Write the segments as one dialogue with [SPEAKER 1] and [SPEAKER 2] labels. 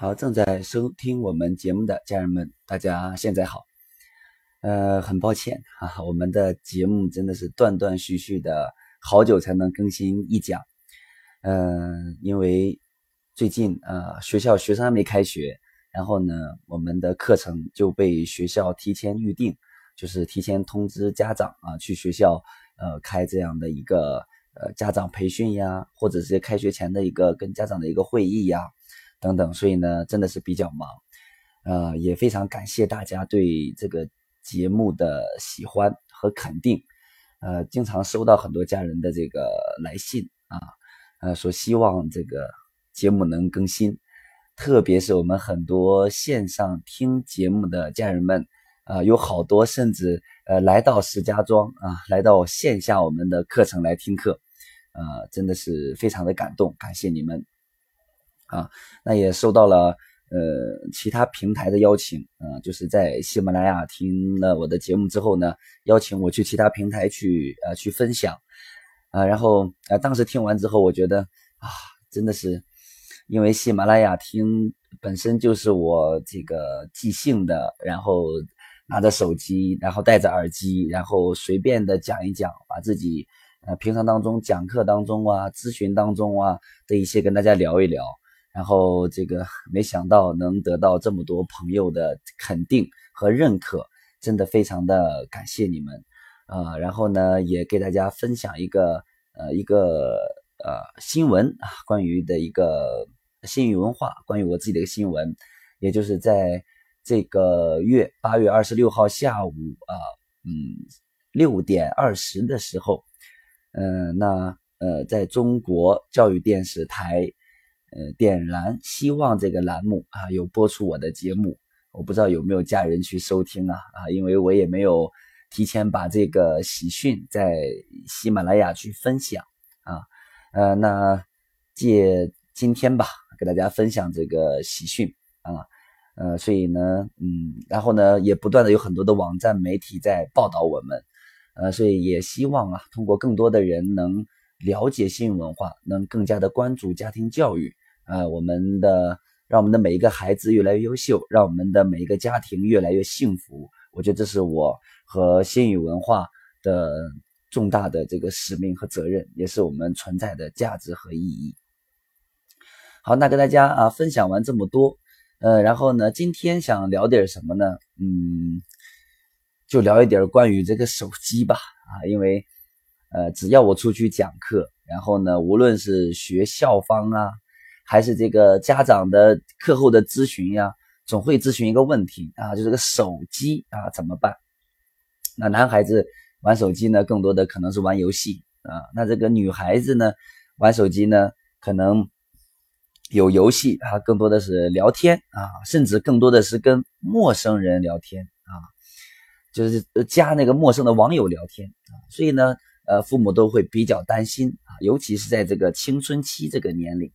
[SPEAKER 1] 好，正在收听我们节目的家人们，大家现在好。呃，很抱歉啊，我们的节目真的是断断续续的，好久才能更新一讲。嗯，因为最近啊，学校学生还没开学，然后呢，我们的课程就被学校提前预定，就是提前通知家长啊，去学校呃开这样的一个呃家长培训呀，或者是开学前的一个跟家长的一个会议呀。等等，所以呢，真的是比较忙，呃，也非常感谢大家对这个节目的喜欢和肯定，呃，经常收到很多家人的这个来信啊，呃，说希望这个节目能更新，特别是我们很多线上听节目的家人们，啊，有好多甚至呃来到石家庄啊，来到线下我们的课程来听课，呃，真的是非常的感动，感谢你们。啊，那也收到了呃其他平台的邀请，啊，就是在喜马拉雅听了我的节目之后呢，邀请我去其他平台去呃去分享，啊，然后呃当时听完之后，我觉得啊，真的是因为喜马拉雅听本身就是我这个即兴的，然后拿着手机，然后戴着耳机，然后随便的讲一讲，把自己呃平常当中讲课当中啊、咨询当中啊的一些跟大家聊一聊。然后这个没想到能得到这么多朋友的肯定和认可，真的非常的感谢你们，啊，然后呢也给大家分享一个呃一个呃新闻啊，关于的一个新语文化，关于我自己的一个新闻，也就是在这个月八月二十六号下午啊，嗯六点二十的时候，嗯那呃在中国教育电视台。呃，点燃希望这个栏目啊，有播出我的节目，我不知道有没有家人去收听啊啊，因为我也没有提前把这个喜讯在喜马拉雅去分享啊，呃，那借今天吧，给大家分享这个喜讯啊，呃，所以呢，嗯，然后呢，也不断的有很多的网站媒体在报道我们，呃，所以也希望啊，通过更多的人能了解新文化，能更加的关注家庭教育。呃，我们的让我们的每一个孩子越来越优秀，让我们的每一个家庭越来越幸福。我觉得这是我和新语文化的重大的这个使命和责任，也是我们存在的价值和意义。好，那跟大家啊分享完这么多，呃，然后呢，今天想聊点什么呢？嗯，就聊一点关于这个手机吧。啊，因为呃，只要我出去讲课，然后呢，无论是学校方啊。还是这个家长的课后的咨询呀，总会咨询一个问题啊，就这个手机啊怎么办？那男孩子玩手机呢，更多的可能是玩游戏啊。那这个女孩子呢，玩手机呢，可能有游戏啊，更多的是聊天啊，甚至更多的是跟陌生人聊天啊，就是加那个陌生的网友聊天啊。所以呢，呃，父母都会比较担心啊，尤其是在这个青春期这个年龄。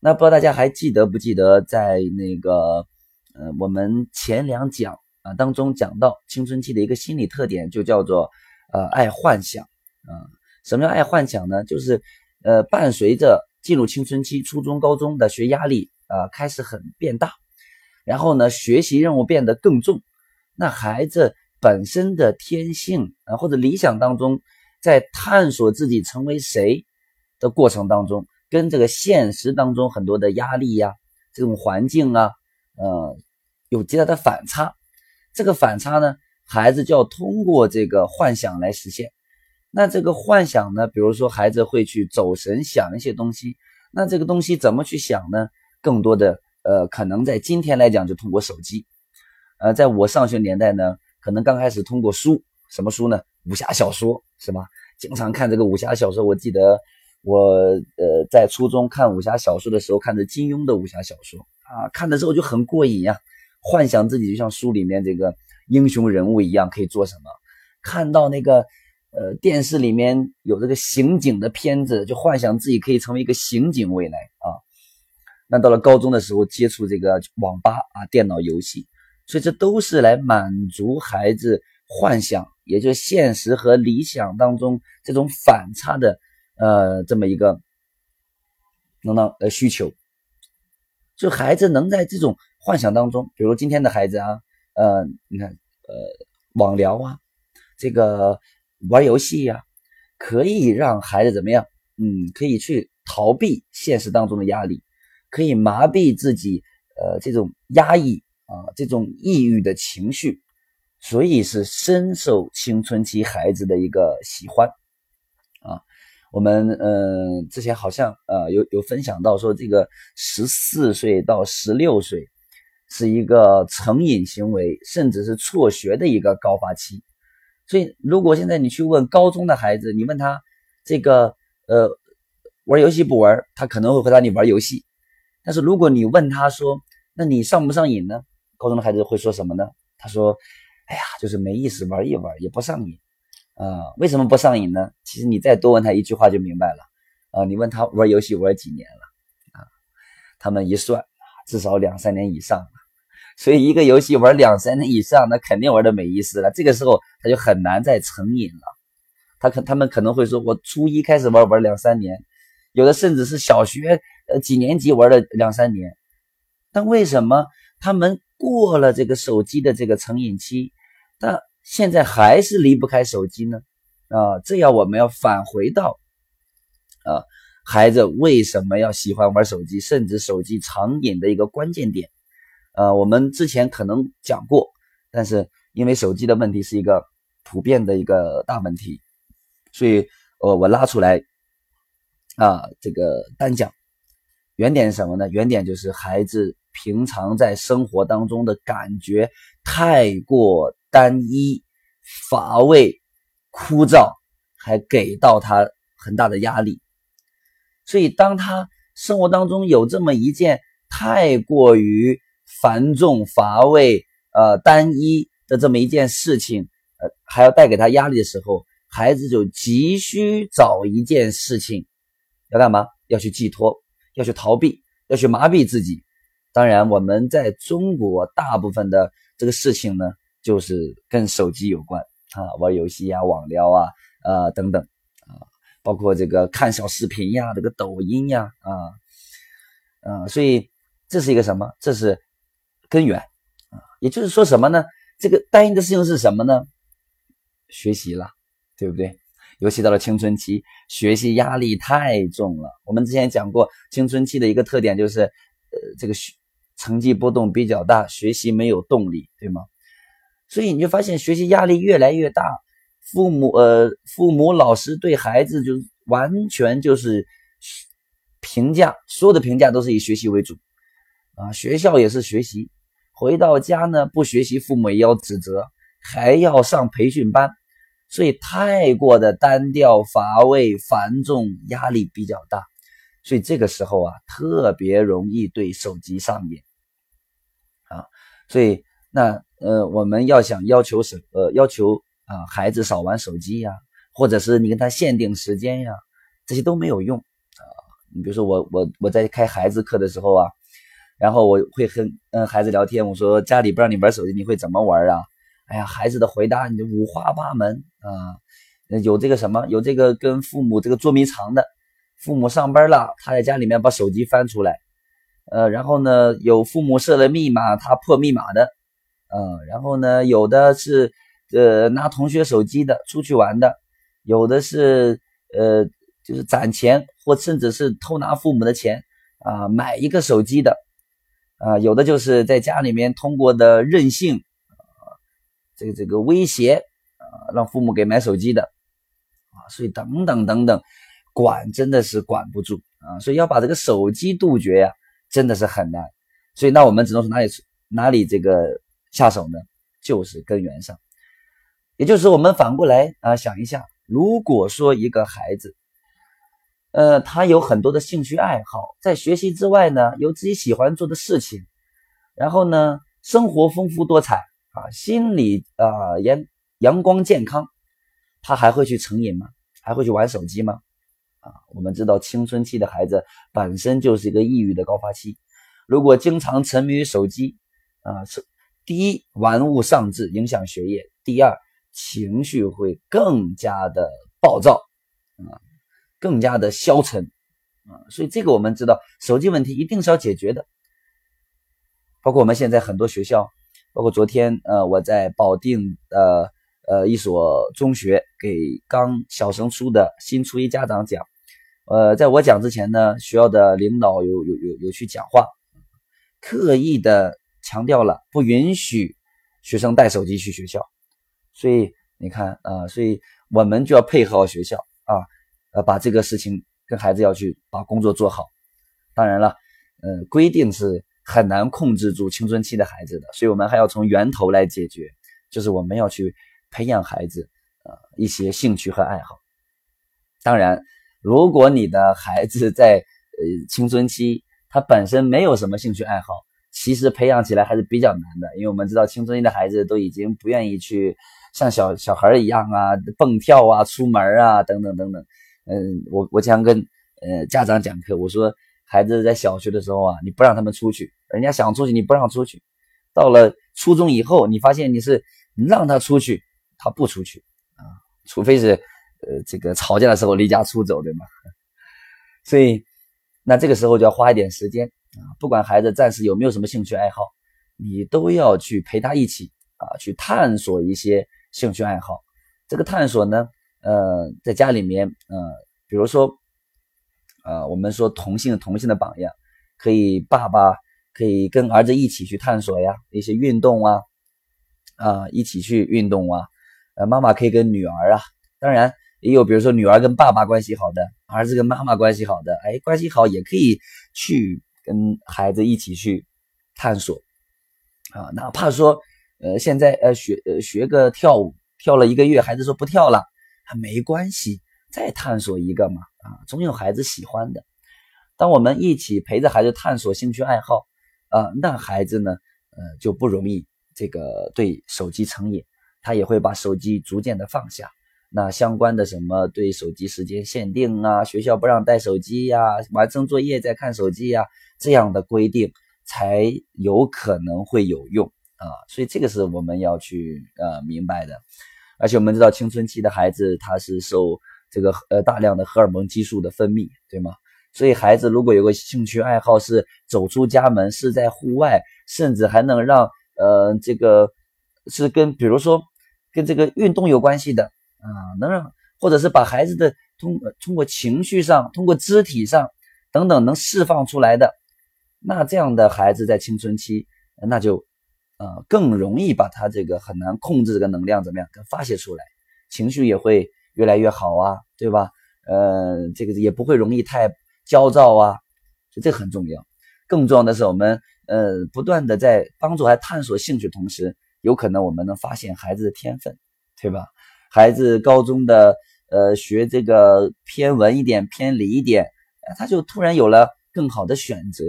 [SPEAKER 1] 那不知道大家还记得不记得，在那个呃我们前两讲啊当中讲到青春期的一个心理特点，就叫做呃爱幻想啊。什么叫爱幻想呢？就是呃伴随着进入青春期，初中、高中的学压力啊开始很变大，然后呢学习任务变得更重，那孩子本身的天性啊或者理想当中，在探索自己成为谁的过程当中。跟这个现实当中很多的压力呀，这种环境啊，呃，有极大的反差。这个反差呢，孩子就要通过这个幻想来实现。那这个幻想呢，比如说孩子会去走神想一些东西，那这个东西怎么去想呢？更多的呃，可能在今天来讲就通过手机。呃，在我上学年代呢，可能刚开始通过书，什么书呢？武侠小说是吧？经常看这个武侠小说，我记得。我呃在初中看武侠小说的时候，看的金庸的武侠小说啊，看的时候就很过瘾呀，幻想自己就像书里面这个英雄人物一样可以做什么。看到那个呃电视里面有这个刑警的片子，就幻想自己可以成为一个刑警未来啊。那到了高中的时候，接触这个网吧啊电脑游戏，所以这都是来满足孩子幻想，也就现实和理想当中这种反差的。呃，这么一个等等呃需求，就孩子能在这种幻想当中，比如今天的孩子啊，呃，你看，呃，网聊啊，这个玩游戏呀，可以让孩子怎么样？嗯，可以去逃避现实当中的压力，可以麻痹自己，呃，这种压抑啊，这种抑郁的情绪，所以是深受青春期孩子的一个喜欢。我们嗯，之前好像呃有有分享到说，这个十四岁到十六岁是一个成瘾行为，甚至是辍学的一个高发期。所以，如果现在你去问高中的孩子，你问他这个呃玩游戏不玩，他可能会回答你玩游戏。但是如果你问他说，那你上不上瘾呢？高中的孩子会说什么呢？他说，哎呀，就是没意思，玩一玩也不上瘾。啊，为什么不上瘾呢？其实你再多问他一句话就明白了。啊，你问他玩游戏玩几年了？啊，他们一算，至少两三年以上了。所以一个游戏玩两三年以上，那肯定玩的没意思了。这个时候他就很难再成瘾了。他可他们可能会说，我初一开始玩玩两三年，有的甚至是小学呃几年级玩了两三年。但为什么他们过了这个手机的这个成瘾期，但现在还是离不开手机呢，啊，这样我们要返回到，啊，孩子为什么要喜欢玩手机，甚至手机成瘾的一个关键点，呃，我们之前可能讲过，但是因为手机的问题是一个普遍的一个大问题，所以，我我拉出来，啊，这个单讲，原点是什么呢？原点就是孩子平常在生活当中的感觉太过。单一、乏味、枯燥，还给到他很大的压力。所以，当他生活当中有这么一件太过于繁重、乏味、呃单一的这么一件事情，呃，还要带给他压力的时候，孩子就急需找一件事情要干嘛？要去寄托，要去逃避，要去麻痹自己。当然，我们在中国大部分的这个事情呢。就是跟手机有关啊，玩游戏呀、网聊啊、呃等等啊，包括这个看小视频呀、这个抖音呀啊，啊，所以这是一个什么？这是根源啊。也就是说什么呢？这个单一的事情是什么呢？学习了，对不对？尤其到了青春期，学习压力太重了。我们之前讲过，青春期的一个特点就是，呃，这个学成绩波动比较大，学习没有动力，对吗？所以你就发现学习压力越来越大，父母呃父母老师对孩子就完全就是评价，所有的评价都是以学习为主啊，学校也是学习，回到家呢不学习，父母也要指责，还要上培训班，所以太过的单调乏味繁重，压力比较大，所以这个时候啊特别容易对手机上瘾啊，所以那。呃，我们要想要求是呃要求啊孩子少玩手机呀，或者是你跟他限定时间呀，这些都没有用啊。你比如说我我我在开孩子课的时候啊，然后我会和嗯孩子聊天，我说家里不让你玩手机，你会怎么玩啊？哎呀，孩子的回答你就五花八门啊，有这个什么，有这个跟父母这个捉迷藏的，父母上班了，他在家里面把手机翻出来，呃，然后呢有父母设了密码，他破密码的。嗯，然后呢，有的是呃拿同学手机的出去玩的，有的是呃就是攒钱或甚至是偷拿父母的钱啊买一个手机的啊，有的就是在家里面通过的任性啊这个这个威胁啊让父母给买手机的啊，所以等等等等，管真的是管不住啊，所以要把这个手机杜绝呀，真的是很难，所以那我们只能从哪里哪里这个。下手呢，就是根源上，也就是，我们反过来啊想一下，如果说一个孩子，呃，他有很多的兴趣爱好，在学习之外呢，有自己喜欢做的事情，然后呢，生活丰富多彩啊，心理啊阳阳光健康，他还会去成瘾吗？还会去玩手机吗？啊，我们知道青春期的孩子本身就是一个抑郁的高发期，如果经常沉迷于手机啊是。第一，玩物丧志，影响学业；第二，情绪会更加的暴躁，啊，更加的消沉，啊，所以这个我们知道，手机问题一定是要解决的，包括我们现在很多学校，包括昨天呃我在保定的呃一所中学给刚小升初的新初一家长讲，呃在我讲之前呢，学校的领导有有有有去讲话，刻意的强调了不允许学生带手机去学校，所以你看啊，所以我们就要配合好学校啊，呃把这个事情跟孩子要去把工作做好。当然了，呃，规定是很难控制住青春期的孩子的，所以我们还要从源头来解决，就是我们要去培养孩子呃一些兴趣和爱好。当然，如果你的孩子在呃青春期，他本身没有什么兴趣爱好，其实培养起来还是比较难的，因为我们知道青春期的孩子都已经不愿意去像小小孩一样啊蹦跳啊、出门啊等等等等。嗯，我我经常跟呃家长讲课，我说。孩子在小学的时候啊，你不让他们出去，人家想出去你不让出去。到了初中以后，你发现你是让他出去，他不出去啊，除非是呃这个吵架的时候离家出走，对吗？所以那这个时候就要花一点时间啊，不管孩子暂时有没有什么兴趣爱好，你都要去陪他一起啊，去探索一些兴趣爱好。这个探索呢，呃，在家里面，呃，比如说。呃，我们说同性同性的榜样，可以爸爸可以跟儿子一起去探索呀，一些运动啊，啊，一起去运动啊，呃，妈妈可以跟女儿啊，当然也有，比如说女儿跟爸爸关系好的，儿子跟妈妈关系好的，哎，关系好也可以去跟孩子一起去探索啊，哪怕说呃现在呃学学个跳舞，跳了一个月，孩子说不跳了，还没关系。再探索一个嘛，啊，总有孩子喜欢的。当我们一起陪着孩子探索兴趣爱好，啊，那孩子呢，呃，就不容易这个对手机成瘾，他也会把手机逐渐的放下。那相关的什么对手机时间限定啊，学校不让带手机呀，完成作业再看手机呀，这样的规定才有可能会有用啊。所以这个是我们要去呃明白的。而且我们知道青春期的孩子他是受这个呃大量的荷尔蒙激素的分泌，对吗？所以孩子如果有个兴趣爱好是走出家门，是在户外，甚至还能让呃这个是跟比如说跟这个运动有关系的啊，能让或者是把孩子的通通过情绪上、通过肢体上等等能释放出来的，那这样的孩子在青春期那就呃更容易把他这个很难控制这个能量怎么样给，发泄出来，情绪也会。越来越好啊，对吧？呃，这个也不会容易太焦躁啊，所以这很重要。更重要的是，我们呃不断的在帮助孩子探索兴趣同时，有可能我们能发现孩子的天分，对吧？孩子高中的呃学这个偏文一点、偏理一点，他就突然有了更好的选择。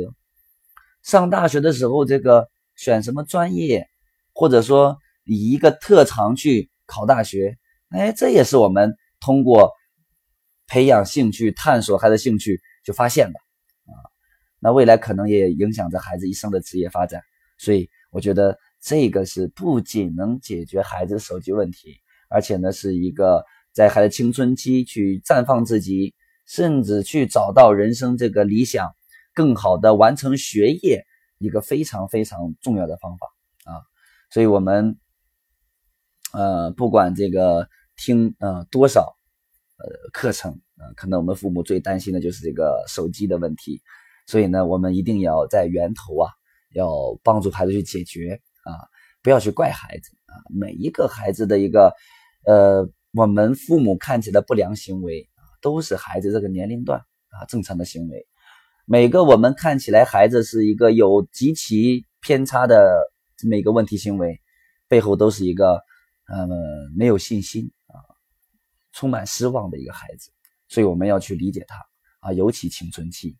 [SPEAKER 1] 上大学的时候，这个选什么专业，或者说以一个特长去考大学。哎，这也是我们通过培养兴趣、探索孩子兴趣就发现的啊。那未来可能也影响着孩子一生的职业发展，所以我觉得这个是不仅能解决孩子的手机问题，而且呢是一个在孩子青春期去绽放自己，甚至去找到人生这个理想、更好的完成学业一个非常非常重要的方法啊。所以我们呃，不管这个。听呃多少呃课程呃，可能我们父母最担心的就是这个手机的问题，所以呢，我们一定要在源头啊，要帮助孩子去解决啊，不要去怪孩子啊。每一个孩子的一个呃，我们父母看起来不良行为啊，都是孩子这个年龄段啊正常的行为。每个我们看起来孩子是一个有极其偏差的这么一个问题行为，背后都是一个呃没有信心啊。充满失望的一个孩子，所以我们要去理解他啊，尤其青春期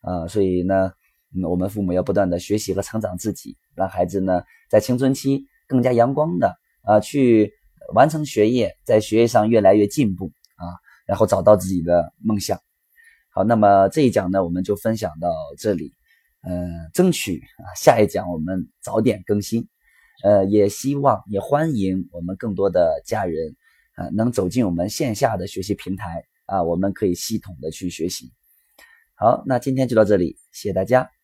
[SPEAKER 1] 啊，所以呢，我们父母要不断的学习和成长自己，让孩子呢在青春期更加阳光的啊去完成学业，在学业上越来越进步啊，然后找到自己的梦想。好，那么这一讲呢，我们就分享到这里，呃，争取啊下一讲我们早点更新，呃，也希望也欢迎我们更多的家人。啊，能走进我们线下的学习平台啊，我们可以系统的去学习。好，那今天就到这里，谢谢大家。